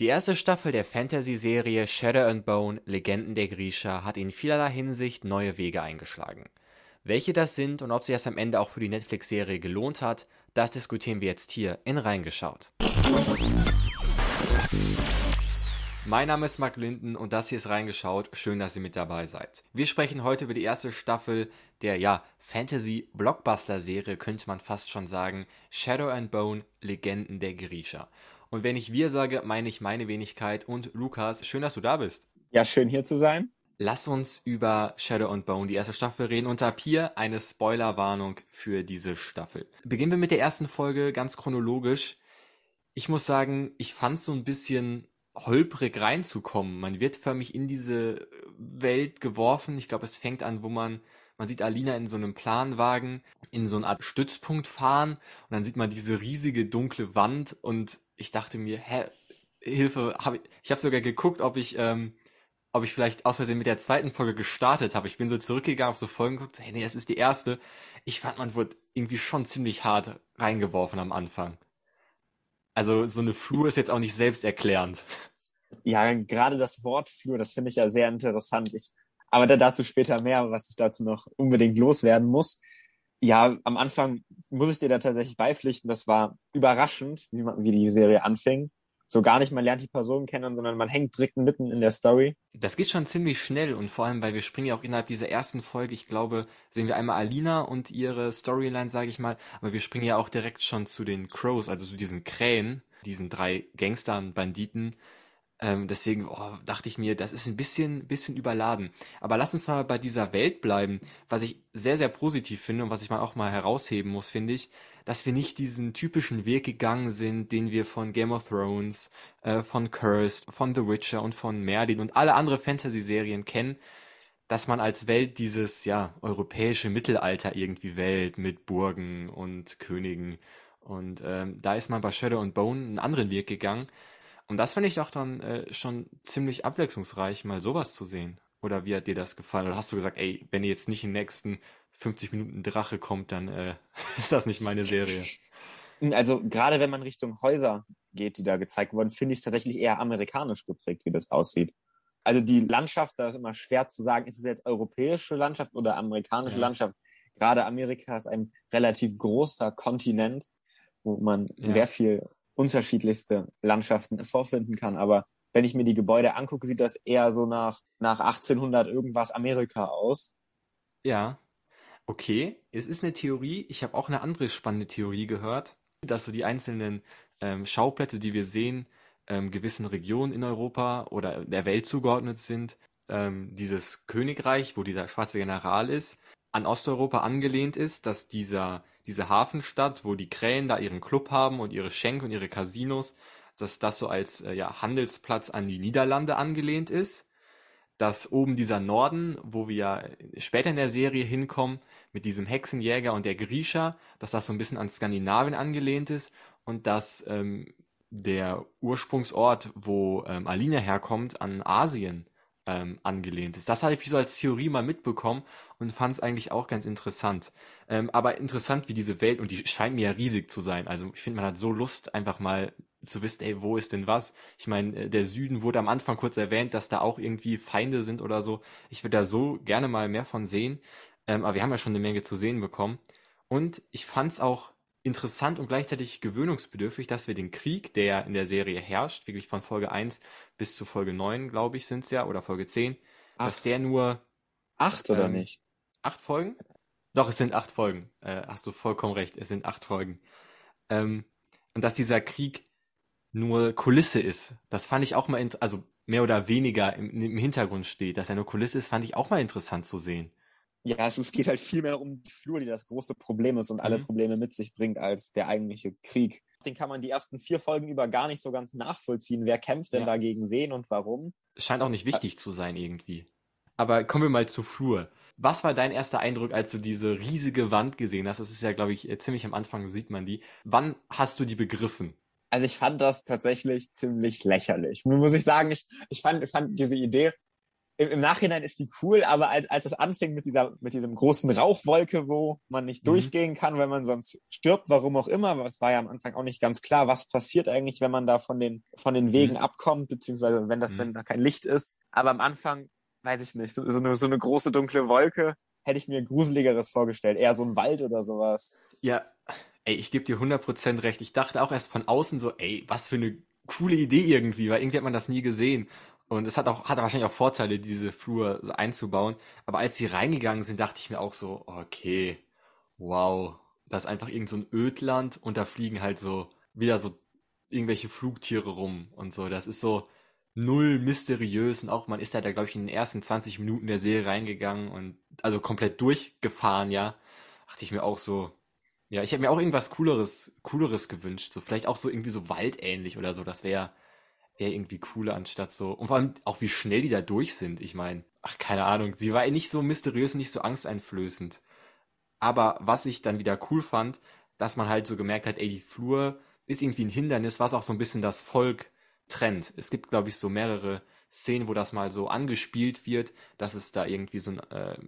Die erste Staffel der Fantasy-Serie Shadow and Bone – Legenden der Grisha hat in vielerlei Hinsicht neue Wege eingeschlagen. Welche das sind und ob sich das am Ende auch für die Netflix-Serie gelohnt hat, das diskutieren wir jetzt hier in Reingeschaut. Mein Name ist Mark Linden und das hier ist Reingeschaut. Schön, dass ihr mit dabei seid. Wir sprechen heute über die erste Staffel der, ja, Fantasy-Blockbuster-Serie, könnte man fast schon sagen, Shadow and Bone – Legenden der Grisha. Und wenn ich wir sage, meine ich meine Wenigkeit und Lukas. Schön, dass du da bist. Ja, schön hier zu sein. Lass uns über Shadow and Bone, die erste Staffel, reden und ab hier eine Spoilerwarnung für diese Staffel. Beginnen wir mit der ersten Folge ganz chronologisch. Ich muss sagen, ich fand es so ein bisschen holprig reinzukommen. Man wird förmlich in diese Welt geworfen. Ich glaube, es fängt an, wo man man sieht Alina in so einem Planwagen in so eine Art Stützpunkt fahren und dann sieht man diese riesige dunkle Wand und ich dachte mir, hä, Hilfe, hab ich, ich habe sogar geguckt, ob ich, ähm, ob ich vielleicht aus Versehen mit der zweiten Folge gestartet habe. Ich bin so zurückgegangen, auf so Folgen geguckt, hey, nee, das ist die erste. Ich fand, man wurde irgendwie schon ziemlich hart reingeworfen am Anfang. Also so eine Flur ist jetzt auch nicht selbsterklärend. Ja, gerade das Wort Flur, das finde ich ja sehr interessant. Ich, aber da, dazu später mehr, was ich dazu noch unbedingt loswerden muss. Ja, am Anfang muss ich dir da tatsächlich beipflichten. Das war überraschend, wie, man, wie die Serie anfing. So gar nicht, man lernt die Personen kennen, sondern man hängt direkt mitten in der Story. Das geht schon ziemlich schnell und vor allem, weil wir springen ja auch innerhalb dieser ersten Folge, ich glaube, sehen wir einmal Alina und ihre Storyline, sage ich mal, aber wir springen ja auch direkt schon zu den Crows, also zu diesen Krähen, diesen drei Gangstern, Banditen, ähm, deswegen oh, dachte ich mir, das ist ein bisschen, bisschen überladen. Aber lass uns mal bei dieser Welt bleiben. Was ich sehr, sehr positiv finde und was ich mal auch mal herausheben muss, finde ich, dass wir nicht diesen typischen Weg gegangen sind, den wir von Game of Thrones, äh, von Cursed, von The Witcher und von Merlin und alle andere Fantasy-Serien kennen, dass man als Welt dieses, ja, europäische Mittelalter irgendwie wählt mit Burgen und Königen. Und ähm, da ist man bei Shadow and Bone einen anderen Weg gegangen und das finde ich auch dann äh, schon ziemlich abwechslungsreich, mal sowas zu sehen. Oder wie hat dir das gefallen? Oder hast du gesagt, ey, wenn jetzt nicht in den nächsten 50 Minuten Drache kommt, dann äh, ist das nicht meine Serie. Also gerade wenn man Richtung Häuser geht, die da gezeigt wurden, finde ich es tatsächlich eher amerikanisch geprägt, wie das aussieht. Also die Landschaft, da ist immer schwer zu sagen, ist es jetzt europäische Landschaft oder amerikanische ja. Landschaft. Gerade Amerika ist ein relativ großer Kontinent, wo man ja. sehr viel unterschiedlichste Landschaften vorfinden kann. Aber wenn ich mir die Gebäude angucke, sieht das eher so nach, nach 1800 irgendwas Amerika aus. Ja, okay. Es ist eine Theorie. Ich habe auch eine andere spannende Theorie gehört, dass so die einzelnen ähm, Schauplätze, die wir sehen, ähm, gewissen Regionen in Europa oder der Welt zugeordnet sind. Ähm, dieses Königreich, wo dieser schwarze General ist, an Osteuropa angelehnt ist, dass dieser diese Hafenstadt, wo die Krähen da ihren Club haben und ihre Schenke und ihre Casinos, dass das so als äh, ja, Handelsplatz an die Niederlande angelehnt ist. Dass oben dieser Norden, wo wir später in der Serie hinkommen, mit diesem Hexenjäger und der Grisha, dass das so ein bisschen an Skandinavien angelehnt ist und dass ähm, der Ursprungsort, wo ähm, Alina herkommt, an Asien ähm, angelehnt ist. Das habe ich so als Theorie mal mitbekommen und fand es eigentlich auch ganz interessant. Ähm, aber interessant, wie diese Welt, und die scheint mir ja riesig zu sein. Also ich finde, man hat so Lust, einfach mal zu wissen, ey, wo ist denn was? Ich meine, äh, der Süden wurde am Anfang kurz erwähnt, dass da auch irgendwie Feinde sind oder so. Ich würde da so gerne mal mehr von sehen. Ähm, aber wir haben ja schon eine Menge zu sehen bekommen. Und ich fand es auch interessant und gleichzeitig gewöhnungsbedürftig, dass wir den Krieg, der in der Serie herrscht, wirklich von Folge 1 bis zu Folge 9, glaube ich, sind es ja, oder Folge 10, Ach. dass der nur. Acht oder ähm, nicht? Acht Folgen? Doch, es sind acht Folgen. Äh, hast du vollkommen recht, es sind acht Folgen. Ähm, und dass dieser Krieg nur Kulisse ist, das fand ich auch mal, also mehr oder weniger im, im Hintergrund steht, dass er nur Kulisse ist, fand ich auch mal interessant zu sehen. Ja, es, es geht halt viel mehr um die Flur, die das große Problem ist und mhm. alle Probleme mit sich bringt, als der eigentliche Krieg. Den kann man die ersten vier Folgen über gar nicht so ganz nachvollziehen. Wer kämpft denn ja. dagegen wen und warum? Scheint auch nicht wichtig zu sein irgendwie. Aber kommen wir mal zu Flur. Was war dein erster Eindruck, als du diese riesige Wand gesehen hast? Das ist ja, glaube ich, äh, ziemlich am Anfang sieht man die. Wann hast du die begriffen? Also ich fand das tatsächlich ziemlich lächerlich. Muss ich sagen, ich, ich fand, ich fand diese Idee im, im Nachhinein ist die cool, aber als, als es anfing mit dieser, mit diesem großen Rauchwolke, wo man nicht Mhm. durchgehen kann, weil man sonst stirbt, warum auch immer, aber es war ja am Anfang auch nicht ganz klar, was passiert eigentlich, wenn man da von den, von den Wegen Mhm. abkommt, beziehungsweise wenn das, Mhm. wenn da kein Licht ist. Aber am Anfang, weiß ich nicht, so, so, eine, so eine große dunkle Wolke hätte ich mir gruseligeres vorgestellt, eher so ein Wald oder sowas. Ja, ey, ich gebe dir 100% recht. Ich dachte auch erst von außen so, ey, was für eine coole Idee irgendwie, weil irgendwie hat man das nie gesehen. Und es hat auch, hat wahrscheinlich auch Vorteile, diese Flur einzubauen. Aber als sie reingegangen sind, dachte ich mir auch so, okay, wow, das ist einfach irgend so ein Ödland und da fliegen halt so wieder so irgendwelche Flugtiere rum und so. Das ist so null mysteriös und auch man ist halt da, glaube ich, in den ersten 20 Minuten der Serie reingegangen und also komplett durchgefahren, ja. Dachte ich mir auch so, ja, ich hätte mir auch irgendwas cooleres, cooleres gewünscht, so vielleicht auch so irgendwie so waldähnlich oder so. Das wäre wäre irgendwie cooler anstatt so. Und vor allem auch wie schnell die da durch sind. Ich meine, ach keine Ahnung, sie war nicht so mysteriös, nicht so angsteinflößend. Aber was ich dann wieder cool fand, dass man halt so gemerkt hat, ey, die Flur ist irgendwie ein Hindernis, was auch so ein bisschen das Volk trennt. Es gibt, glaube ich, so mehrere Szenen, wo das mal so angespielt wird, dass es da irgendwie so einen äh,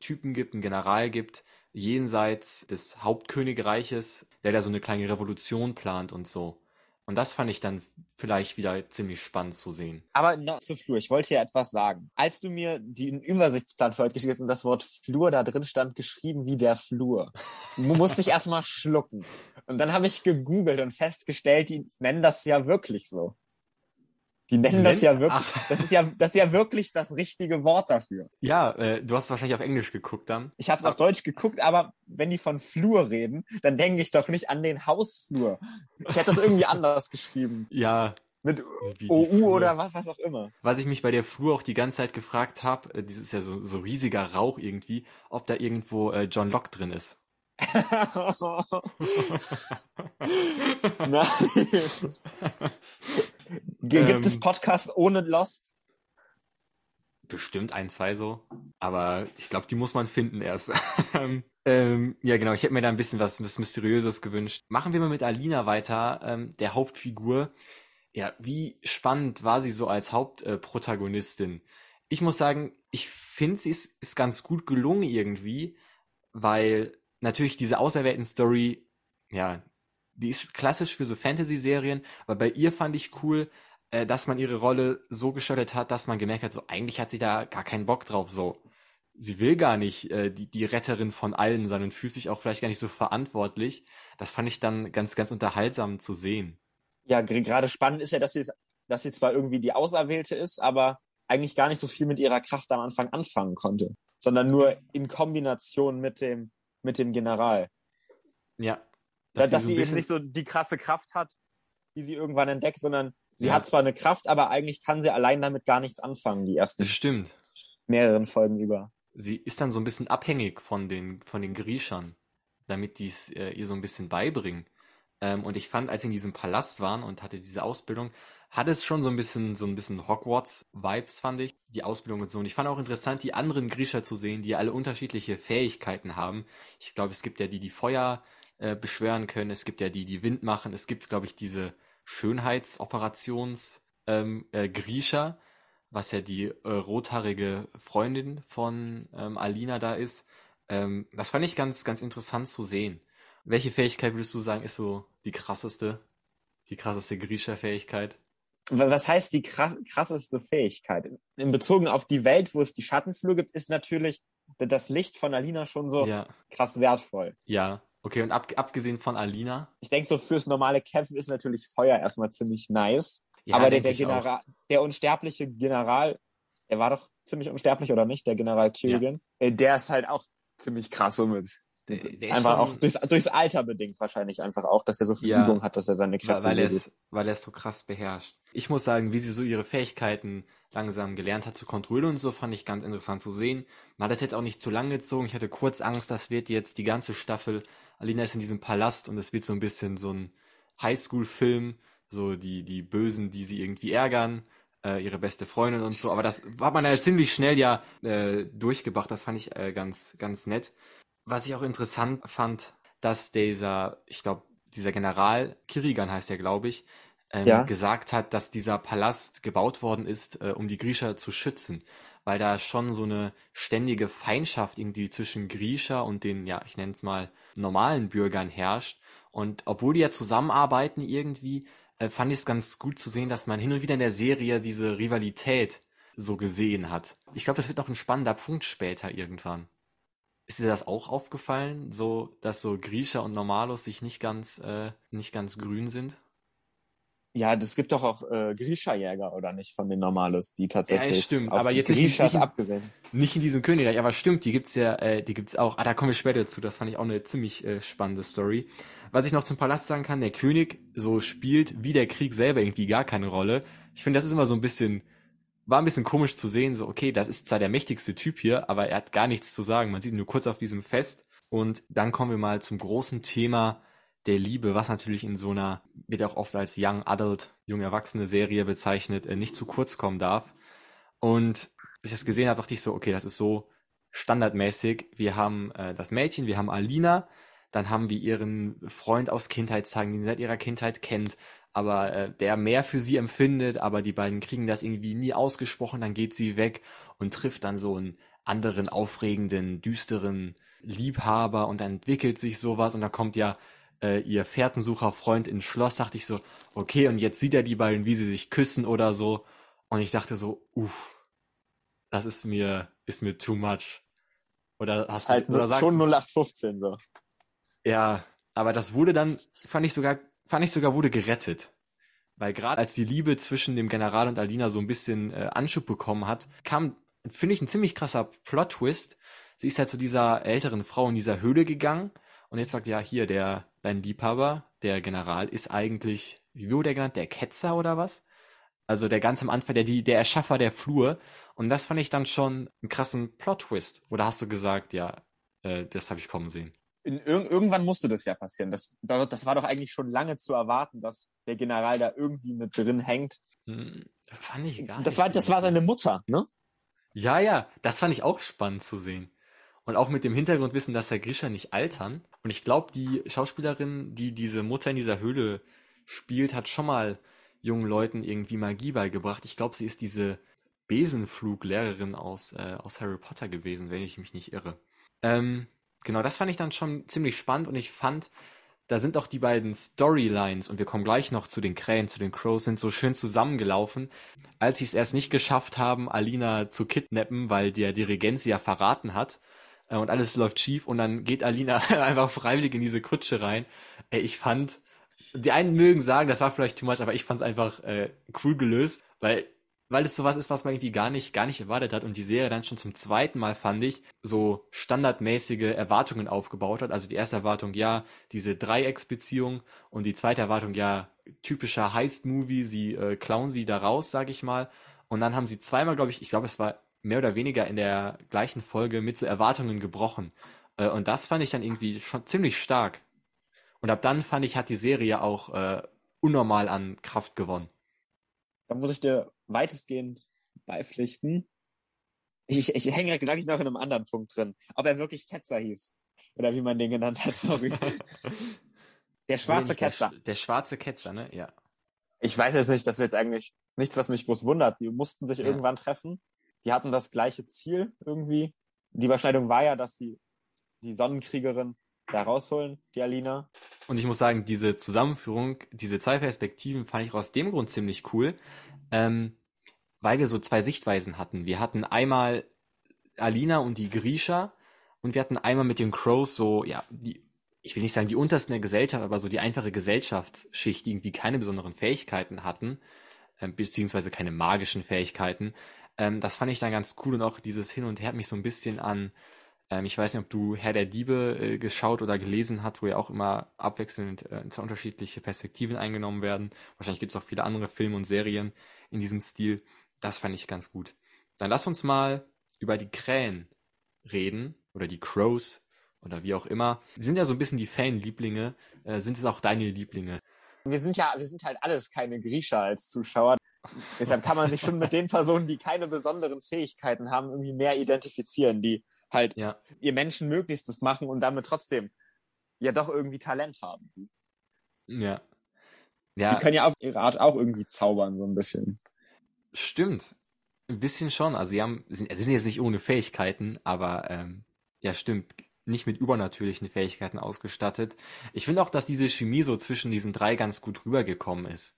Typen gibt, einen General gibt, jenseits des Hauptkönigreiches, der da so eine kleine Revolution plant und so. Und das fand ich dann vielleicht wieder ziemlich spannend zu sehen. Aber noch zur Flur. Ich wollte ja etwas sagen. Als du mir den Übersichtsplan geschickt hast und das Wort Flur da drin stand, geschrieben wie der Flur, mu- musste ich erstmal schlucken. Und dann habe ich gegoogelt und festgestellt, die nennen das ja wirklich so. Die nennen das ja wirklich, Ach, das ist ja, das ist ja wirklich das richtige Wort dafür. ja, äh, du hast wahrscheinlich auf Englisch geguckt dann. Ich habe es auf Deutsch geguckt, aber wenn die von Flur reden, dann denke ich doch nicht an den Hausflur. Ich hätte das irgendwie anders geschrieben. Ja. Mit OU oder was, was auch immer. Was ich mich bei der Flur auch die ganze Zeit gefragt habe, äh, dieses ist ja so, so riesiger Rauch irgendwie, ob da irgendwo äh, John Locke drin ist. Nein. Gibt Ähm. es Podcasts ohne Lost? Bestimmt ein, zwei so. Aber ich glaube, die muss man finden erst. ähm, ja, genau. Ich hätte mir da ein bisschen was, was Mysteriöses gewünscht. Machen wir mal mit Alina weiter, ähm, der Hauptfigur. Ja, wie spannend war sie so als Hauptprotagonistin? ich muss sagen, ich finde, sie ist, ist ganz gut gelungen irgendwie, weil natürlich diese Auserwählten-Story, ja, die ist klassisch für so Fantasy-Serien, aber bei ihr fand ich cool, äh, dass man ihre Rolle so gestaltet hat, dass man gemerkt hat, so eigentlich hat sie da gar keinen Bock drauf, so. Sie will gar nicht äh, die, die Retterin von allen sein und fühlt sich auch vielleicht gar nicht so verantwortlich. Das fand ich dann ganz, ganz unterhaltsam zu sehen. Ja, gerade spannend ist ja, dass sie, dass sie zwar irgendwie die Auserwählte ist, aber eigentlich gar nicht so viel mit ihrer Kraft am Anfang anfangen konnte, sondern nur in Kombination mit dem, mit dem General. Ja. Dass, dass so sie eben nicht so die krasse Kraft hat, die sie irgendwann entdeckt, sondern sie Ja. hat zwar eine Kraft, aber eigentlich kann sie allein damit gar nichts anfangen, die ersten Das stimmt. mehreren Folgen über. Sie ist dann so ein bisschen abhängig von den, von den Griechern, damit die es äh, ihr so ein bisschen beibringen. Ähm, und ich fand, als sie in diesem Palast waren und hatte diese Ausbildung, hat es schon so ein bisschen, so ein bisschen Hogwarts-Vibes, fand ich, die Ausbildung und so. Und ich fand auch interessant, die anderen Griecher zu sehen, die alle unterschiedliche Fähigkeiten haben. Ich glaube, es gibt ja die, die Feuer äh, beschwören können, es gibt ja die, die Wind machen, es gibt, glaube ich, diese Schönheitsoperations ähm, äh, Griecher, was ja die äh, rothaarige Freundin von ähm, Alina da ist. Ähm, das fand ich ganz, ganz interessant zu sehen. Welche Fähigkeit würdest du sagen, ist so die krasseste? Die krasseste Griecher-Fähigkeit? Wa- Was heißt die kra- krasseste Fähigkeit? In Bezug auf die Welt, wo es die Schattenflur gibt, ist natürlich das Licht von Alina schon so Ja, krass wertvoll. ja. Okay, und ab, abgesehen von Alina? Ich denke, so fürs normale Kämpfen ist natürlich Feuer erstmal ziemlich nice. Ja, aber der, der auch. General, der unsterbliche General, der war doch ziemlich unsterblich, oder nicht? Der General Kirigan. Äh, Der ist halt auch ziemlich krass somit. Der- der einfach schon- auch durchs, durchs Alter bedingt wahrscheinlich einfach auch, dass er so viel Ja. Übung hat, dass er seine Weil, Kräfte weil, er so es, weil er es so krass beherrscht. Ich muss sagen, wie sie so ihre Fähigkeiten langsam gelernt hat zu kontrollieren und so, fand ich ganz interessant zu sehen. Man hat das jetzt auch nicht zu lang gezogen. Ich hatte kurz Angst, das wird jetzt die ganze Staffel. Alina ist in diesem Palast und es wird so ein bisschen so ein Highschool-Film, so die, die Bösen, die sie irgendwie ärgern, äh, ihre beste Freundin und so. Aber das hat man ja ziemlich schnell ja äh, durchgebracht. Das fand ich äh, ganz, ganz nett. Was ich auch interessant fand, dass dieser, ich glaube, dieser General, Kirigan heißt der, glaube ich, ähm, Ja. gesagt hat, dass dieser Palast gebaut worden ist, äh, um die Griecher zu schützen, weil da schon so eine ständige Feindschaft irgendwie zwischen Griecher und den, ja, ich nenne es mal, normalen Bürgern herrscht. Und obwohl die ja zusammenarbeiten irgendwie, äh, fand ich es ganz gut zu sehen, dass man hin und wieder in der Serie diese Rivalität so gesehen hat. Ich glaube, das wird noch ein spannender Punkt später irgendwann. Ist dir das auch aufgefallen, so dass so Griecher und Normalos sich nicht ganz äh, nicht ganz grün sind? Ja, das gibt doch auch äh, Grisha-Jäger, oder nicht, von den Normalos, die tatsächlich Ja, stimmt, aber jetzt nicht- Grishas nicht- abgesehen. Nicht in diesem Königreich, aber stimmt, die gibt's ja, äh, die gibt's auch. Ah, da kommen wir später zu. Das fand ich auch eine ziemlich äh, spannende Story. Was ich noch zum Palast sagen kann, der König so spielt wie der Krieg selber irgendwie gar keine Rolle. Ich finde, das ist immer so ein bisschen, war ein bisschen komisch zu sehen. So, okay, das ist zwar der mächtigste Typ hier, aber er hat gar nichts zu sagen. Man sieht ihn nur kurz auf diesem Fest. Und dann kommen wir mal zum großen Thema der Liebe, was natürlich in so einer, wird auch oft als Young Adult, junge Erwachsene Serie bezeichnet, äh, nicht zu kurz kommen darf. Und als ich das gesehen habe, dachte ich so, okay, das ist so standardmäßig. Wir haben äh, das Mädchen, wir haben Alina, dann haben wir ihren Freund aus Kindheitstagen, den sie seit ihrer Kindheit kennt, aber äh, der mehr für sie empfindet, aber die beiden kriegen das irgendwie nie ausgesprochen, dann geht sie weg und trifft dann so einen anderen aufregenden, düsteren Liebhaber und dann entwickelt sich sowas und dann kommt ja äh, ihr Fährtensucher-Freund ins Schloss, dachte ich so, okay, und jetzt sieht er die beiden, wie sie sich küssen oder so. Und ich dachte so, uff, das ist mir, ist mir too much. Oder hast halt du, oder sagst schon du- 0815 so. ja, aber das wurde dann, fand ich sogar, fand ich sogar wurde gerettet. Weil gerade als die Liebe zwischen dem General und Alina so ein bisschen äh, Anschub bekommen hat, kam, finde ich, ein ziemlich krasser Plot-Twist. Sie ist halt zu dieser älteren Frau in dieser Höhle gegangen und jetzt sagt, ja, hier, der, dein Liebhaber, der General, ist eigentlich, wie wurde der genannt, der Ketzer oder was? Also der ganz am Anfang, der, die, der Erschaffer der Flur. Und das fand ich dann schon einen krassen Plot-Twist. Oder hast du gesagt, ja, äh, das habe ich kommen sehen? In, ir irgendwann musste das ja passieren. Das, das war doch eigentlich schon lange zu erwarten, dass der General da irgendwie mit drin hängt. Hm, fand ich gar Das nicht. war, das war seine Mutter, ne? Ja, ja, das fand ich auch spannend zu sehen. Und auch mit dem Hintergrundwissen, dass Herr Grisha nicht altern. Und ich glaube, die Schauspielerin, die diese Mutter in dieser Höhle spielt, hat schon mal jungen Leuten irgendwie Magie beigebracht. Ich glaube, sie ist diese Besenfluglehrerin aus, äh, aus Harry Potter gewesen, wenn ich mich nicht irre. Ähm, genau, das fand ich dann schon ziemlich spannend und ich fand, da sind auch die beiden Storylines und wir kommen gleich noch zu den Krähen, zu den Crows, sind so schön zusammengelaufen, als sie es erst nicht geschafft haben, Alina zu kidnappen, weil der Dirigent sie ja verraten hat und alles läuft schief und dann geht Alina einfach freiwillig in diese Kutsche rein. Ey, ich fand, die einen mögen sagen, das war vielleicht too much, aber ich fand es einfach äh, cool gelöst, weil weil es sowas ist, was man irgendwie gar nicht, gar nicht erwartet hat und die Serie dann schon zum zweiten Mal, fand ich, so standardmäßige Erwartungen aufgebaut hat. Also die erste Erwartung, ja, diese Dreiecksbeziehung und die zweite Erwartung, ja, typischer Heist-Movie, sie äh, klauen sie da raus, sag ich mal. Und dann haben sie zweimal, glaube ich, ich glaube, es war mehr oder weniger in der gleichen Folge mit so Erwartungen gebrochen. Äh, und das fand ich dann irgendwie schon ziemlich stark. Und ab dann fand ich, hat die Serie auch äh, unnormal an Kraft gewonnen. Da muss ich dir weitestgehend beipflichten. Ich, ich, ich hänge gleich noch in einem anderen Punkt drin. Ob er wirklich Ketzer hieß. Oder wie man den genannt hat, sorry. Der schwarze der, Ketzer. Der schwarze Ketzer, ne? Ja. Ich weiß jetzt nicht, das ist jetzt eigentlich nichts, was mich groß wundert. Die mussten sich Ja. irgendwann treffen. Die hatten das gleiche Ziel irgendwie. Die Überschneidung war ja, dass die, die Sonnenkriegerin da rausholen, die Alina. Und ich muss sagen, diese Zusammenführung, diese zwei Perspektiven fand ich aus dem Grund ziemlich cool, ähm, weil wir so zwei Sichtweisen hatten. Wir hatten einmal Alina und die Grisha und wir hatten einmal mit den Crows so, ja, die, ich will nicht sagen die untersten der Gesellschaft, aber so die einfache Gesellschaftsschicht, die irgendwie keine besonderen Fähigkeiten hatten, ähm, beziehungsweise keine magischen Fähigkeiten. Ähm, das fand ich dann ganz cool und auch dieses Hin und Her hat mich so ein bisschen an ähm, ich weiß nicht, ob du Herr der Diebe äh, geschaut oder gelesen hast, wo ja auch immer abwechselnd äh, unterschiedliche Perspektiven eingenommen werden. Wahrscheinlich gibt es auch viele andere Filme und Serien in diesem Stil. Das fand ich ganz gut. Dann lass uns mal über die Krähen reden oder die Crows oder wie auch immer. Die sind ja so ein bisschen die Fanlieblinge. Äh, sind es auch deine Lieblinge? Wir sind ja, wir sind halt alles keine Griecher als Zuschauer. Deshalb kann man sich schon mit den Personen, die keine besonderen Fähigkeiten haben, irgendwie mehr identifizieren, die halt Ja. ihr Menschen Möglichstes machen und damit trotzdem ja doch irgendwie Talent haben. Ja. Ja. Die können ja auf ihre Art auch irgendwie zaubern, so ein bisschen. Stimmt. Ein bisschen schon. Also sie haben, sind, sind jetzt nicht ohne Fähigkeiten, aber ähm, ja, stimmt. Nicht mit übernatürlichen Fähigkeiten ausgestattet. Ich finde auch, dass diese Chemie so zwischen diesen drei ganz gut rübergekommen ist.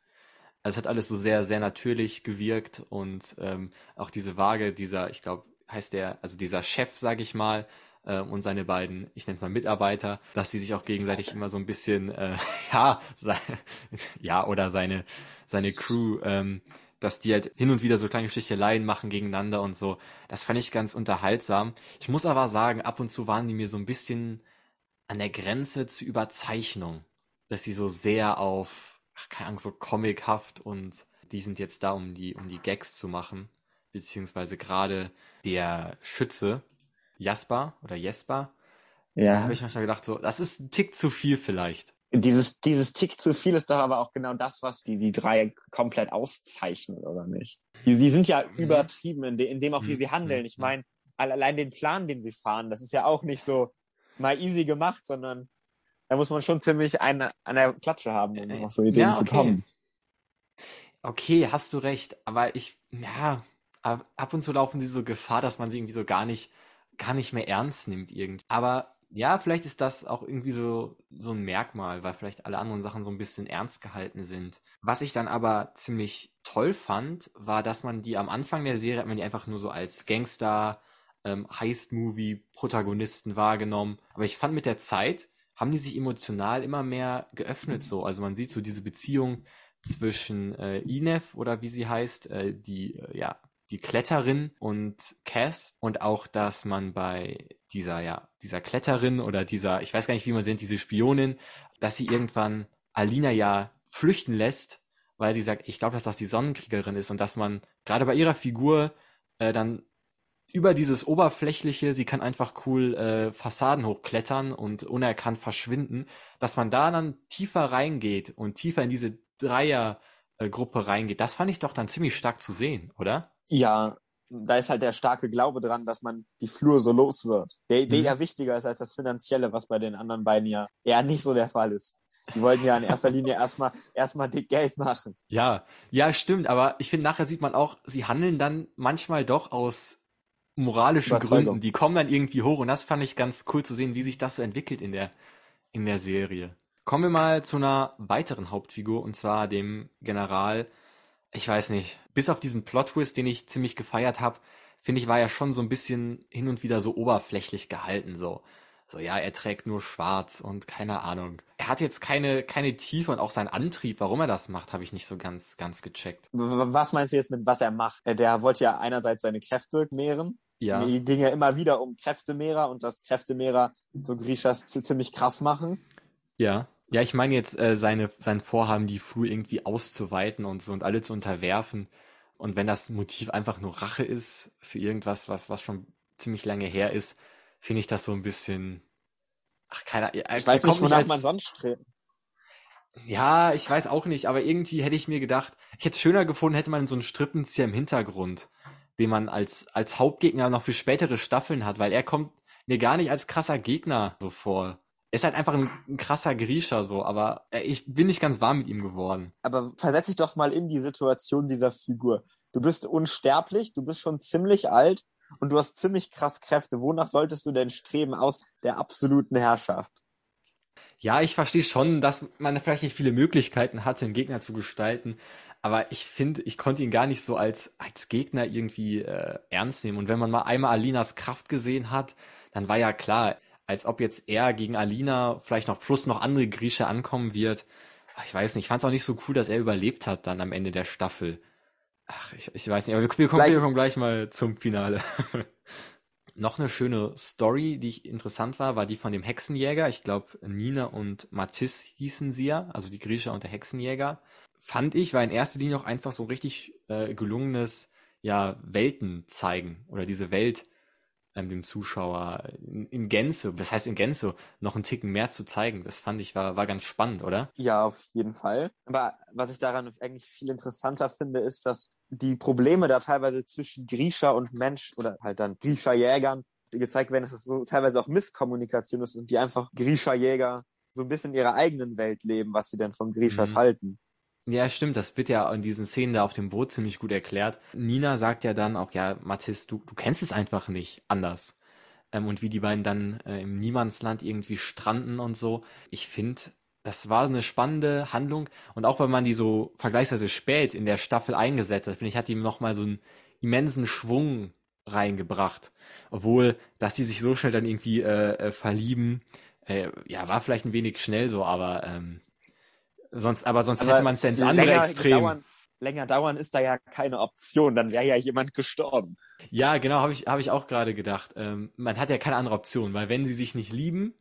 Also es hat alles so sehr, sehr natürlich gewirkt und ähm, auch diese Waage, dieser, ich glaube, heißt der, also dieser Chef, sag ich mal, äh, und seine beiden, ich nenne es mal Mitarbeiter, dass sie sich auch gegenseitig immer so ein bisschen, äh, ja, ja, oder seine, seine Crew, ähm, dass die halt hin und wieder so kleine Sticheleien machen gegeneinander und so. Das fand ich ganz unterhaltsam. Ich muss aber sagen, ab und zu waren die mir so ein bisschen an der Grenze zur Überzeichnung. Dass sie so sehr auf, ach, keine Ahnung, so comichaft und die sind jetzt da, um die, um die Gags zu machen. Beziehungsweise gerade der Schütze, Jasper oder Jesper. Ja. Da habe ich manchmal gedacht, so, das ist ein Tick zu viel vielleicht. Dieses, dieses Tick zu viel ist doch aber auch genau das, was die, die drei komplett auszeichnen, oder nicht? Die, die sind ja mhm. übertrieben in, de, in dem auch, wie mhm. sie handeln. Ich mhm. meine, allein den Plan, den sie fahren, das ist ja auch nicht so mal easy gemacht, sondern da muss man schon ziemlich eine, an der Klatsche haben, um auf so Ideen ja, okay. zu kommen. Okay, hast du recht, aber ich, ja, ab und zu laufen sie so Gefahr, dass man sie irgendwie so gar nicht gar nicht mehr ernst nimmt irgendwie. Aber ja, vielleicht ist das auch irgendwie so, so ein Merkmal, weil vielleicht alle anderen Sachen so ein bisschen ernst gehalten sind. Was ich dann aber ziemlich toll fand, war, dass man die am Anfang der Serie hat man die einfach nur so als Gangster, ähm, Heist-Movie-Protagonisten wahrgenommen. Aber ich fand mit der Zeit haben die sich emotional immer mehr geöffnet so. Also man sieht so diese Beziehung zwischen äh, Inef oder wie sie heißt, äh, die äh, ja die Kletterin und Cass und auch, dass man bei dieser, ja, dieser Kletterin oder dieser, ich weiß gar nicht, wie man sie nennt, diese Spionin, dass sie irgendwann Alina ja flüchten lässt, weil sie sagt, ich glaube, dass das die Sonnenkriegerin ist und dass man gerade bei ihrer Figur äh, dann über dieses Oberflächliche, sie kann einfach cool äh, Fassaden hochklettern und unerkannt verschwinden, dass man da dann tiefer reingeht und tiefer in diese Dreiergruppe reingeht, das fand ich doch dann ziemlich stark zu sehen, oder? Ja, da ist halt der starke Glaube dran, dass man die Flur so los wird. Der, der mhm. ja wichtiger ist als das Finanzielle, was bei den anderen beiden ja eher nicht so der Fall ist. Die wollten ja in erster Linie erstmal erstmal dick Geld machen. Ja, ja, stimmt, aber ich finde, nachher sieht man auch, sie handeln dann manchmal doch aus moralischen Gründen. Die kommen dann irgendwie hoch und das fand ich ganz cool zu sehen, wie sich das so entwickelt in der, in der Serie. Kommen wir mal zu einer weiteren Hauptfigur und zwar dem General ich weiß nicht, bis auf diesen Plot-Twist, den ich ziemlich gefeiert habe, finde ich, war er schon so ein bisschen hin und wieder so oberflächlich gehalten, so. So, ja, er trägt nur schwarz und keine Ahnung. Er hat jetzt keine, keine Tiefe und auch sein Antrieb, warum er das macht, habe ich nicht so ganz, ganz gecheckt. Was meinst du jetzt mit, was er macht? Äh, der wollte ja einerseits seine Kräfte mehren. Ja. Die ging ja immer wieder um Kräftemehrer und das Kräftemehrer so Grishas ziemlich krass machen. Ja. Ja, ich meine jetzt äh, seine, sein Vorhaben, die Fu irgendwie auszuweiten und so und alle zu unterwerfen. Und wenn das Motiv einfach nur Rache ist für irgendwas, was, was schon ziemlich lange her ist, finde ich das so ein bisschen. Ach, keiner. Ich, ich weiß nicht, wonach als, man sonst strebt. Ja, ich weiß auch nicht, aber irgendwie hätte ich mir gedacht, ich hätte es schöner gefunden, hätte man so einen Strippenzieher im Hintergrund, den man als, als Hauptgegner noch für spätere Staffeln hat, weil er kommt mir gar nicht als krasser Gegner so vor ist halt einfach ein, ein, krasser Griecher so, aber äh, ich bin nicht ganz warm mit ihm geworden. Aber versetz dich doch mal in die Situation dieser Figur. Du bist unsterblich, du bist schon ziemlich alt und du hast ziemlich krass Kräfte. Wonach solltest du denn streben aus der absoluten Herrschaft? Ja, ich verstehe schon, dass man vielleicht nicht viele Möglichkeiten hatte, einen Gegner zu gestalten, aber ich finde, ich konnte ihn gar nicht so als, als Gegner irgendwie äh, ernst nehmen. Und wenn man mal einmal Alinas Kraft gesehen hat, dann war ja klar, als ob jetzt er gegen Alina vielleicht noch plus noch andere Grieche ankommen wird. Ach, ich weiß nicht, ich fand es auch nicht so cool, dass er überlebt hat dann am Ende der Staffel. Ach, ich, ich weiß nicht, aber wir, wir, kommen, wir kommen gleich mal zum Finale. noch eine schöne Story, die ich interessant war, war die von dem Hexenjäger. Ich glaube, Nina und Matisse hießen sie ja, also die Grieche und der Hexenjäger. Fand ich, war in erster Linie auch einfach so richtig äh, gelungenes, ja, Welten zeigen oder diese Welt ähm, dem Zuschauer in, in, Gänze, was heißt in Gänze, noch einen Ticken mehr zu zeigen. Das fand ich war, war ganz spannend, oder? Ja, auf jeden Fall. Aber was ich daran eigentlich viel interessanter finde, ist, dass die Probleme da teilweise zwischen Griecher und Mensch oder halt dann Griecher-Jägern gezeigt werden, dass es so teilweise auch Misskommunikation ist und die einfach Griecher-Jäger so ein bisschen in ihrer eigenen Welt leben, was sie denn von Griechers mhm. halten. Ja, stimmt, das wird ja in diesen Szenen da auf dem Boot ziemlich gut erklärt. Nina sagt ja dann auch, ja, Mathis, du, du kennst es einfach nicht anders. Ähm, und wie die beiden dann äh, im Niemandsland irgendwie stranden und so. Ich finde, das war eine spannende Handlung. Und auch wenn man die so vergleichsweise spät in der Staffel eingesetzt hat, finde ich, hat die nochmal so einen immensen Schwung reingebracht. Obwohl, dass die sich so schnell dann irgendwie äh, äh, verlieben, äh, ja, war vielleicht ein wenig schnell so, aber ähm, sonst, aber sonst aber hätte man es ja ins andere Extrem. Dauern, länger dauern ist da ja keine Option, dann wäre ja jemand gestorben. Ja, genau, habe ich, hab ich auch gerade gedacht. Ähm, man hat ja keine andere Option, weil wenn sie sich nicht lieben,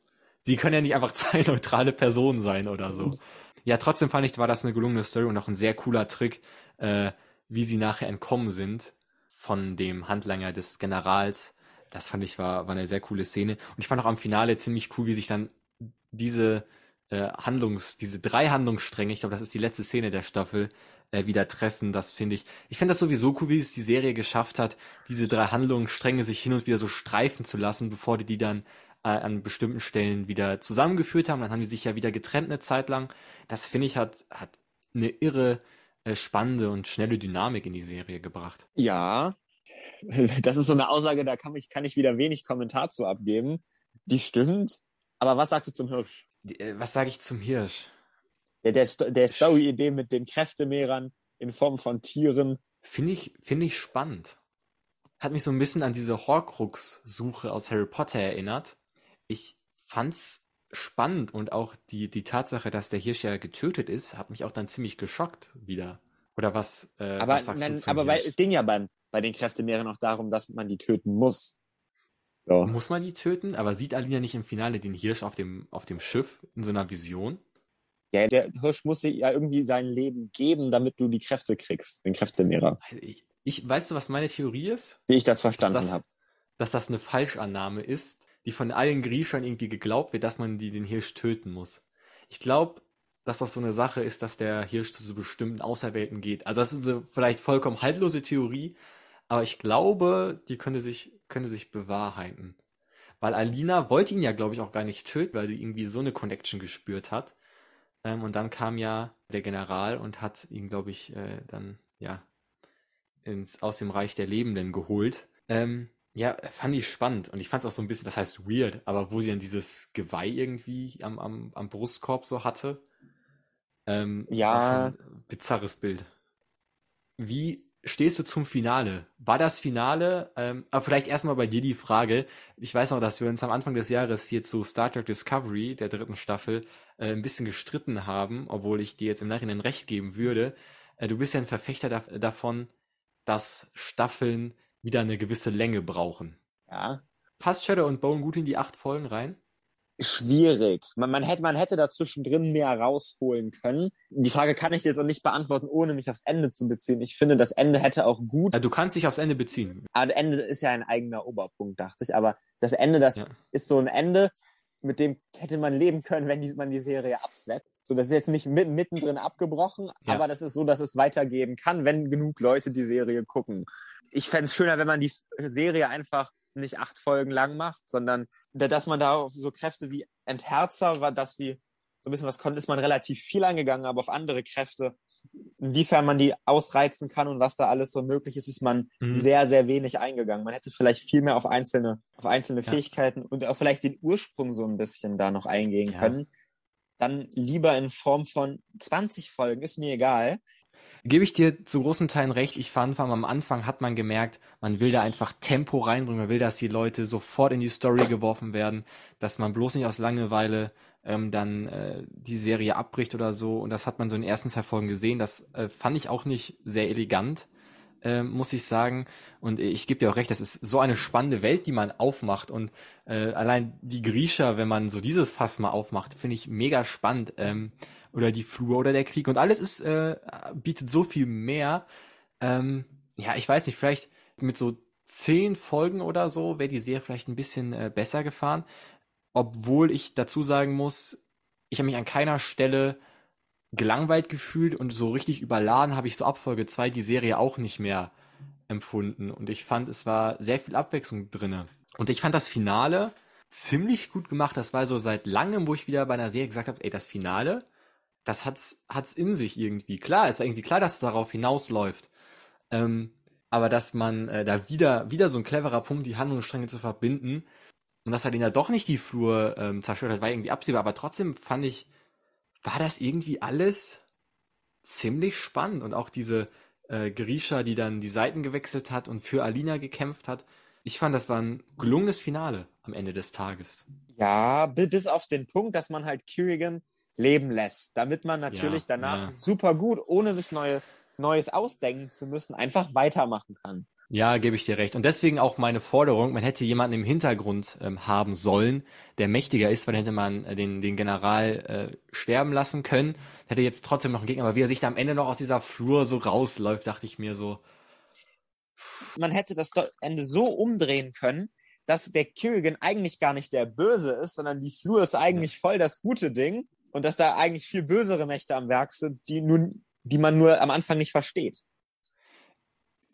sie können ja nicht einfach zwei neutrale Personen sein oder so. Ja, trotzdem fand ich, war das eine gelungene Story und auch ein sehr cooler Trick, äh, wie sie nachher entkommen sind von dem Handlanger des Generals. Das fand ich war, war eine sehr coole Szene. Und ich fand auch am Finale ziemlich cool, wie sich dann diese äh, Handlungs, diese drei Handlungsstränge, ich glaube, das ist die letzte Szene der Staffel, äh, wieder treffen. Das finde ich. Ich finde das sowieso cool, wie es die Serie geschafft hat, diese drei Handlungsstränge sich hin und wieder so streifen zu lassen, bevor die die dann an bestimmten Stellen wieder zusammengeführt haben. Dann haben die sich ja wieder getrennt eine Zeit lang. Das finde ich hat, hat eine irre äh, spannende und schnelle Dynamik in die Serie gebracht. Ja, das ist so eine Aussage, da kann ich, kann ich wieder wenig Kommentar zu abgeben. Die stimmt. Aber was sagst du zum Hirsch? Äh, was sage ich zum Hirsch? Ja, der, der Story-Idee mit den Kräftemehrern in Form von Tieren. Finde ich, finde ich spannend. Hat mich so ein bisschen an diese Horcrux-Suche aus Harry Potter erinnert. Ich fand's spannend und auch die, die Tatsache, dass der Hirsch ja getötet ist, hat mich auch dann ziemlich geschockt wieder. Oder was? Äh, aber was nein, aber weil, es ging ja beim, bei den Kräftemeeren auch darum, dass man die töten muss. So. Muss man die töten? Aber sieht Alina nicht im Finale den Hirsch auf dem, auf dem Schiff in so einer Vision? Ja, der Hirsch muss sich ja irgendwie sein Leben geben, damit du die Kräfte kriegst, den Kräftemehrer. Also ich, ich, weißt du, was meine Theorie ist? Wie ich das verstanden habe. Dass das eine Falschannahme ist, die von allen Griechern irgendwie geglaubt wird, dass man die, den Hirsch töten muss. Ich glaube, dass das so eine Sache ist, dass der Hirsch zu so bestimmten Auserwählten geht. Also das ist eine vielleicht vollkommen haltlose Theorie, aber ich glaube, die könnte sich, könnte sich bewahrheiten. Weil Alina wollte ihn ja, glaube ich, auch gar nicht töten, weil sie irgendwie so eine Connection gespürt hat. Ähm, und dann kam ja der General und hat ihn, glaube ich, äh, dann, ja, ins, aus dem Reich der Lebenden geholt. Ähm, ja, fand ich spannend. Und ich fand es auch so ein bisschen, das heißt weird, aber wo sie dann dieses Geweih irgendwie am, am, am Brustkorb so hatte. Ähm, ja. bizarres Bild. Wie stehst du zum Finale? War das Finale, ähm, aber vielleicht erstmal bei dir die Frage. Ich weiß noch, dass wir uns am Anfang des Jahres hier zu Star Trek Discovery, der dritten Staffel, äh, ein bisschen gestritten haben, obwohl ich dir jetzt im Nachhinein recht geben würde. Äh, du bist ja ein Verfechter da davon, dass Staffeln wieder eine gewisse Länge brauchen. Ja. Passt Shadow und Bone gut in die acht Folgen rein? schwierig. Man, man, hätte, man hätte dazwischen drin mehr rausholen können. Die Frage kann ich jetzt auch nicht beantworten, ohne mich aufs Ende zu beziehen. Ich finde, das Ende hätte auch gut. Ja, du kannst dich aufs Ende beziehen. Aber das Ende ist ja ein eigener Oberpunkt, dachte ich. Aber das Ende, das ja. ist so ein Ende, mit dem hätte man leben können, wenn die, man die Serie absetzt. So, das ist jetzt nicht mit, mittendrin abgebrochen, ja. aber das ist so, dass es weitergeben kann, wenn genug Leute die Serie gucken. Ich fände es schöner, wenn man die Serie einfach nicht acht Folgen lang macht, sondern dass man da auf so Kräfte wie Entherzer war, dass die so ein bisschen was konnte, ist man relativ viel angegangen, aber auf andere Kräfte, inwiefern man die ausreizen kann und was da alles so möglich ist, ist man mhm. sehr, sehr wenig eingegangen. Man hätte vielleicht viel mehr auf einzelne, auf einzelne ja. Fähigkeiten und auch vielleicht den Ursprung so ein bisschen da noch eingehen ja. können. Dann lieber in Form von 20 Folgen, ist mir egal. Gebe ich dir zu großen Teilen recht. Ich fand, am Anfang hat man gemerkt, man will da einfach Tempo reinbringen, man will, dass die Leute sofort in die Story geworfen werden, dass man bloß nicht aus Langeweile ähm, dann äh, die Serie abbricht oder so. Und das hat man so in den ersten zwei Folgen gesehen. Das äh, fand ich auch nicht sehr elegant, äh, muss ich sagen. Und ich gebe dir auch recht, das ist so eine spannende Welt, die man aufmacht. Und äh, allein die Griecher, wenn man so dieses Fass mal aufmacht, finde ich mega spannend. Ähm, oder die Flur oder der Krieg und alles ist äh, bietet so viel mehr. Ähm, ja, ich weiß nicht, vielleicht mit so zehn Folgen oder so wäre die Serie vielleicht ein bisschen äh, besser gefahren, obwohl ich dazu sagen muss, ich habe mich an keiner Stelle gelangweilt gefühlt und so richtig überladen habe ich so ab Folge 2 die Serie auch nicht mehr empfunden und ich fand, es war sehr viel Abwechslung drinne. Und ich fand das Finale ziemlich gut gemacht. Das war so seit langem, wo ich wieder bei einer Serie gesagt habe, ey, das Finale, das hat's, hat's in sich irgendwie. Klar, es war irgendwie klar, dass es darauf hinausläuft. Ähm, aber dass man äh, da wieder, wieder so ein cleverer Punkt, die Handlungsstränge zu verbinden und dass er den ja doch nicht die Flur ähm, zerstört hat, war irgendwie absehbar. Aber trotzdem fand ich, war das irgendwie alles ziemlich spannend und auch diese äh, Grisha, die dann die Seiten gewechselt hat und für Alina gekämpft hat. Ich fand, das war ein gelungenes Finale am Ende des Tages. Ja, bis auf den Punkt, dass man halt Kerrigan leben lässt, damit man natürlich ja, danach ja. super gut, ohne sich neue, Neues ausdenken zu müssen, einfach weitermachen kann. Ja, gebe ich dir recht. Und deswegen auch meine Forderung, man hätte jemanden im Hintergrund ähm, haben sollen, der mächtiger ist, weil dann hätte man äh, den, den General äh, sterben lassen können, hätte jetzt trotzdem noch einen Gegner, aber wie er sich da am Ende noch aus dieser Flur so rausläuft, dachte ich mir so. Man hätte das Ende so umdrehen können, dass der Kerrigan eigentlich gar nicht der Böse ist, sondern die Flur ist eigentlich ja. voll das gute Ding und dass da eigentlich viel bösere Mächte am Werk sind, die nun, die man nur am Anfang nicht versteht.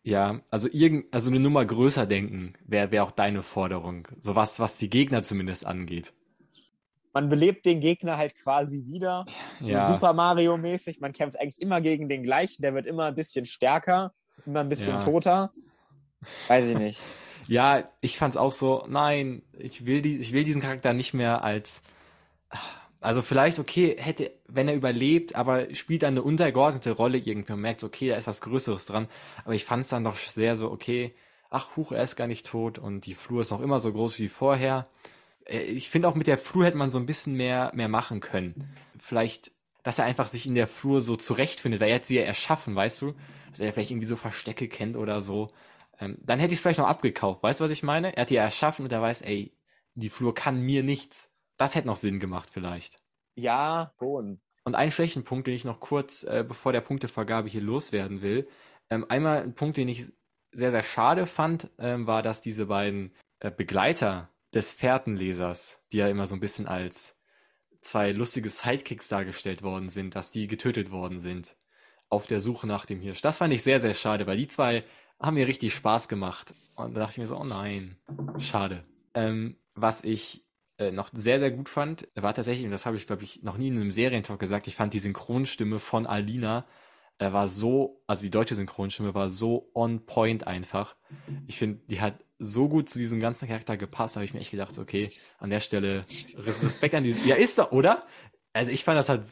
Ja, also irgend, also eine Nummer größer denken wäre wär auch deine Forderung. So was, was die Gegner zumindest angeht. Man belebt den Gegner halt quasi wieder. Ja. So Super Mario mäßig. Man kämpft eigentlich immer gegen den gleichen. Der wird immer ein bisschen stärker, immer ein bisschen ja. toter. Weiß ich nicht. ja, ich fand's auch so, nein, ich will die, ich will diesen Charakter nicht mehr als, also vielleicht, okay, hätte, wenn er überlebt, aber spielt dann eine untergeordnete Rolle irgendwie und merkt, okay, da ist was Größeres dran. Aber ich fand es dann doch sehr so, okay, ach, Huch, er ist gar nicht tot und die Flur ist noch immer so groß wie vorher. Äh, ich finde auch mit der Flur hätte man so ein bisschen mehr, mehr machen können. Vielleicht, dass er einfach sich in der Flur so zurechtfindet, weil er hat sie ja erschaffen, weißt du? Dass er vielleicht irgendwie so Verstecke kennt oder so. Ähm, dann hätte ich es vielleicht noch abgekauft, weißt du, was ich meine? Er hat die ja erschaffen und er weiß, ey, die Flur kann mir nichts. Das hätte noch Sinn gemacht vielleicht. Ja, schon. Und einen schlechten Punkt, den ich noch kurz, äh, bevor der Punktevergabe hier loswerden will. Ähm, einmal ein Punkt, den ich sehr, sehr schade fand, ähm, war, dass diese beiden äh, Begleiter des Fährtenlesers, die ja immer so ein bisschen als zwei lustige Sidekicks dargestellt worden sind, dass die getötet worden sind auf der Suche nach dem Hirsch. Das fand ich sehr, sehr schade, weil die zwei haben mir richtig Spaß gemacht. Und da dachte ich mir so, oh nein, schade. Ähm, was ich äh, noch sehr, sehr gut fand, war tatsächlich, und das habe ich, glaube ich, noch nie in einem Serientalk gesagt, ich fand die Synchronstimme von Alina er war so, also die deutsche Synchronstimme war so on point einfach. Ich finde, die hat so gut zu diesem ganzen Charakter gepasst, habe ich mir echt gedacht, okay, an der Stelle Respekt an die. Ja, ist doch, oder? Also ich fand, das hat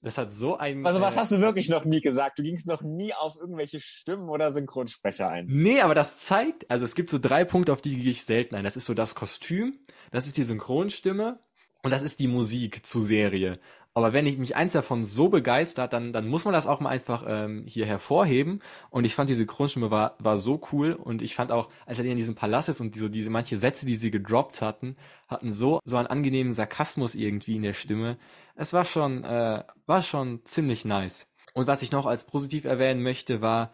das hat so ein. Also was äh, hast du wirklich noch nie gesagt? Du gingst noch nie auf irgendwelche Stimmen oder Synchronsprecher ein. Nee, aber das zeigt, also es gibt so drei Punkte, auf die gehe ich selten ein. Das ist so das Kostüm, das ist die Synchronstimme und das ist die Musik zur Serie. Aber wenn ich mich eins davon so begeistert, dann, dann muss man das auch mal einfach ähm, hier hervorheben. Und ich fand diese Grundstimme war, war so cool. Und ich fand auch, als er in diesem Palast ist und diese, diese manche Sätze, die sie gedroppt hatten, hatten so, so einen angenehmen Sarkasmus irgendwie in der Stimme. Es war schon, äh, war schon ziemlich nice. Und was ich noch als positiv erwähnen möchte, war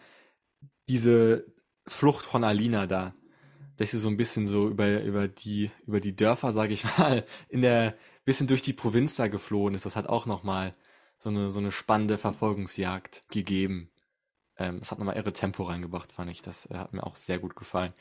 diese Flucht von Alina da. Dass sie so ein bisschen so über, über die, über die Dörfer, sage ich mal, in der, bisschen durch die Provinz da geflohen ist. Das hat auch nochmal so eine, so eine spannende Verfolgungsjagd gegeben. Ähm, das hat nochmal irre Tempo reingebracht, fand ich. Das äh, hat mir auch sehr gut gefallen.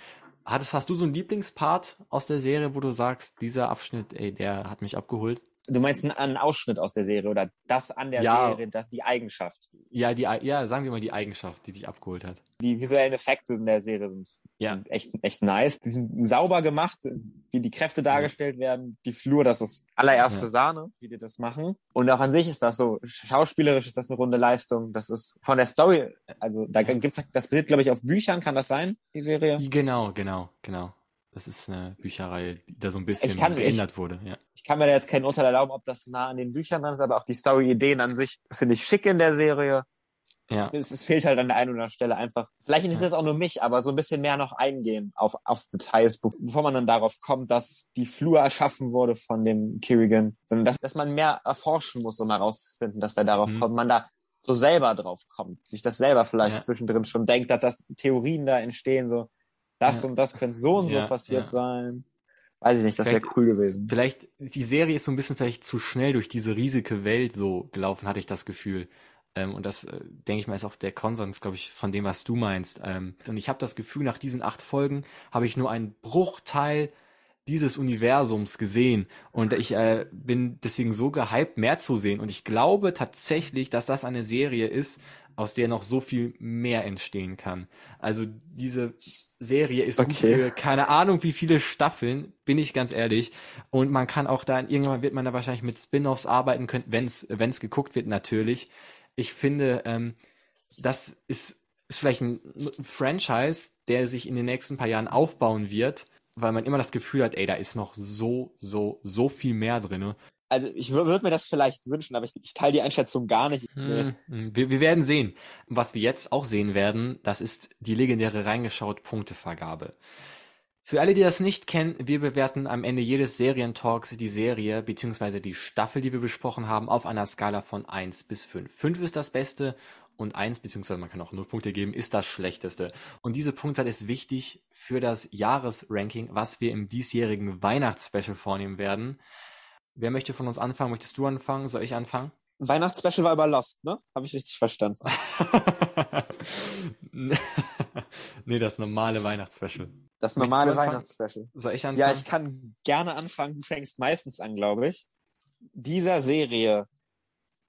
Hattest, hast du so einen Lieblingspart aus der Serie, wo du sagst, dieser Abschnitt, ey, der hat mich abgeholt? Du meinst einen Ausschnitt aus der Serie oder das an der ja, Serie, das, die Eigenschaft? Ja, die, ja, sagen wir mal die Eigenschaft, die dich abgeholt hat. Die visuellen Effekte in der Serie sind, ja. sind echt, echt nice. Die sind sauber gemacht, wie die Kräfte dargestellt werden. Die Flur, das ist allererste ja. Sahne, wie die das machen. Und auch an sich ist das so, schauspielerisch ist das eine runde Leistung. Das ist von der Story, also da gibt's, das basiert, glaube ich, auf Büchern, kann das sein, die Serie? Genau, genau, genau. Das ist eine Bücherei, die da so ein bisschen kann, geändert ich, wurde. Ja. Ich kann mir da jetzt kein Urteil erlauben, ob das nah an den Büchern dran ist, aber auch die Story-Ideen an sich finde ich schick in der Serie. Ja. Es, es, fehlt halt an der einen oder anderen Stelle einfach. Vielleicht ist das auch nur mich, aber so ein bisschen mehr noch eingehen auf, auf Details, bevor man dann darauf kommt, dass die Flur erschaffen wurde von dem Kerrigan. Sondern dass, dass man mehr erforschen muss, um herauszufinden, dass er darauf mhm. kommt. Man da so selber drauf kommt, sich das selber vielleicht ja. zwischendrin schon denkt, dass das Theorien da entstehen, so das ja. und das könnte so und so ja, passiert ja. sein. Weiß ich nicht, das wäre cool gewesen. Vielleicht, die Serie ist so ein bisschen vielleicht zu schnell durch diese riesige Welt so gelaufen, hatte ich das Gefühl. Ähm, und das, äh, denke ich mal, ist auch der Konsens, glaube ich, von dem, was du meinst. Ähm, und ich habe das Gefühl, nach diesen acht Folgen habe ich nur einen Bruchteil dieses Universums gesehen und ich äh, bin deswegen so gehypt, mehr zu sehen. Und ich glaube tatsächlich, dass das eine Serie ist, aus der noch so viel mehr entstehen kann. Also diese Serie ist okay. für keine Ahnung wie viele Staffeln, bin ich ganz ehrlich. Und man kann auch da, irgendwann wird man da wahrscheinlich mit Spin-offs arbeiten können, wenn es wenn geguckt wird natürlich. Ich finde, ähm, das ist, ist vielleicht ein Franchise, der sich in den nächsten paar Jahren aufbauen wird, weil man immer das Gefühl hat, ey, da ist noch so, so, so viel mehr drinne also ich würde mir das vielleicht wünschen, aber ich, ich teile die Einschätzung gar nicht. Hm, hm, wir, wir werden sehen. Was wir jetzt auch sehen werden, das ist die legendäre reingeschaut Punktevergabe. Für alle, die das nicht kennen, wir bewerten am Ende jedes Serientalks die Serie bzw. die Staffel, die wir besprochen haben, auf einer Skala von 1 bis 5. 5 ist das Beste und 1 bzw. man kann auch 0 Punkte geben, ist das Schlechteste. Und diese Punktzahl ist wichtig für das Jahresranking, was wir im diesjährigen Weihnachtsspecial vornehmen werden. Wer möchte von uns anfangen? Möchtest du anfangen? Soll ich anfangen? Weihnachtsspecial war über Lost, ne? Habe ich richtig verstanden. nee, das normale Weihnachtsspecial. Das normale Weihnachtsspecial. Soll ich anfangen? Ja, ich kann gerne anfangen. Du fängst meistens an, glaube ich. Dieser Serie,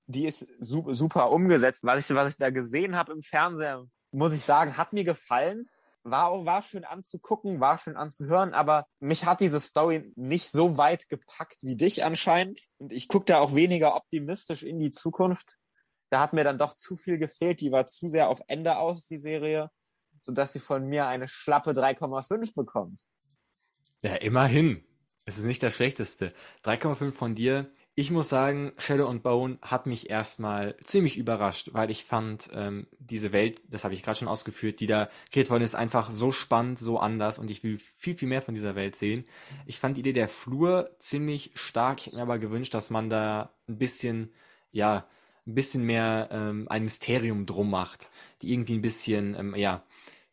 die ist super umgesetzt. Was ich, was ich da gesehen habe im Fernseher, muss ich sagen, hat mir gefallen war auch war schön anzugucken, war schön anzuhören, aber mich hat diese Story nicht so weit gepackt wie dich anscheinend. Und ich gucke da auch weniger optimistisch in die Zukunft. Da hat mir dann doch zu viel gefehlt. Die war zu sehr auf Ende aus, die Serie, sodass sie von mir eine schlappe 3,5 bekommt. Ja, immerhin. Es ist nicht das Schlechteste. 3,5 von dir ich muss sagen, Shadow and Bone hat mich erstmal ziemlich überrascht, weil ich fand, ähm, diese Welt, das habe ich gerade schon ausgeführt, die da kreiert worden ist, einfach so spannend, so anders und ich will viel, viel mehr von dieser Welt sehen. Ich fand die Idee der Flur ziemlich stark. Ich hätte mir aber gewünscht, dass man da ein bisschen, ja, ein bisschen mehr ähm, ein Mysterium drum macht, die irgendwie ein bisschen, ähm, ja,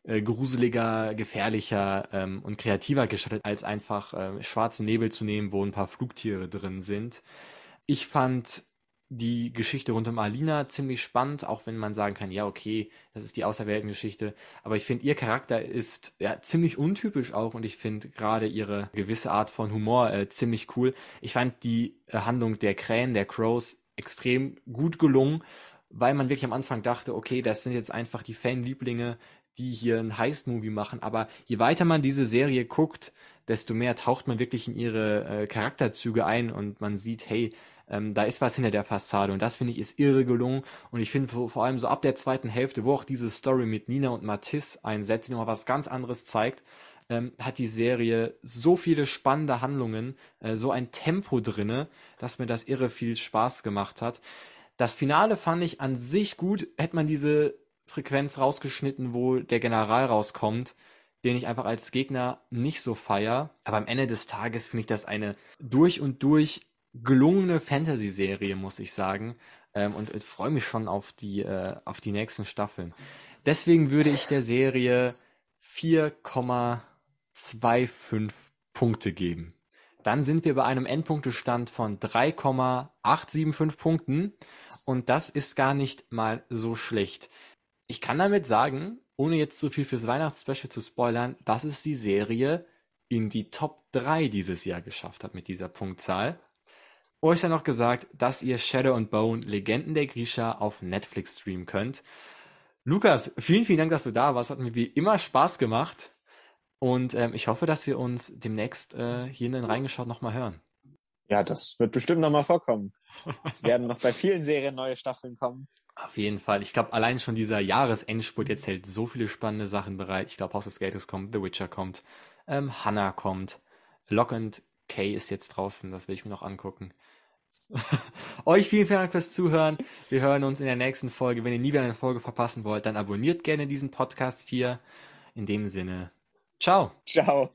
äh, gruseliger, gefährlicher ähm, und kreativer gestaltet, als einfach äh, schwarzen Nebel zu nehmen, wo ein paar Flugtiere drin sind. Ich fand die Geschichte rund um Alina ziemlich spannend, auch wenn man sagen kann, ja, okay, das ist die Außerweltengeschichte. Aber ich finde, ihr Charakter ist ja ziemlich untypisch auch und ich finde gerade ihre gewisse Art von Humor äh, ziemlich cool. Ich fand die äh, Handlung der Krähen, der Crows extrem gut gelungen, weil man wirklich am Anfang dachte, okay, das sind jetzt einfach die Fanlieblinge, die hier ein Heist-Movie machen. Aber je weiter man diese Serie guckt, desto mehr taucht man wirklich in ihre äh, Charakterzüge ein und man sieht, hey, ähm, da ist was hinter der Fassade und das finde ich ist irre gelungen und ich finde vor, allem so ab der zweiten Hälfte, wo auch diese Story mit Nina und Matisse einsetzt, die nochmal was ganz anderes zeigt, ähm, hat die Serie so viele spannende Handlungen, äh, so ein Tempo drinne, dass mir das irre viel Spaß gemacht hat. Das Finale fand ich an sich gut, hätte man diese Frequenz rausgeschnitten, wo der General rauskommt, den ich einfach als Gegner nicht so feier. Aber am Ende des Tages finde ich das eine durch und durch gelungene Fantasy-Serie, muss ich sagen. Ähm, und ich freue mich schon auf die, äh, auf die nächsten Staffeln. Deswegen würde ich der Serie 4,25 Punkte geben. Dann sind wir bei einem Endpunktestand von 3,875 Punkten. Und das ist gar nicht mal so schlecht. Ich kann damit sagen, ohne jetzt zu viel fürs Weihnachtsspecial zu spoilern, dass es die Serie in die Top 3 dieses Jahr geschafft hat mit dieser Punktzahl. Euch ja noch gesagt, dass ihr Shadow and Bone Legenden der Grisha auf Netflix streamen könnt. Lukas, vielen, vielen Dank, dass du da warst. Hat mir wie immer Spaß gemacht. Und ähm, ich hoffe, dass wir uns demnächst äh, hier in den Reingeschaut nochmal hören. Ja, das wird bestimmt nochmal vorkommen. Es werden noch bei vielen Serien neue Staffeln kommen. Auf jeden Fall. Ich glaube, allein schon dieser Jahresendspurt jetzt hält so viele spannende Sachen bereit. Ich glaube, House of Skatos kommt, The Witcher kommt, ähm, Hannah kommt, Lock and Kay ist jetzt draußen, das will ich mir noch angucken. Euch vielen, vielen Dank fürs Zuhören. Wir hören uns in der nächsten Folge. Wenn ihr nie wieder eine Folge verpassen wollt, dann abonniert gerne diesen Podcast hier. In dem Sinne, ciao. Ciao.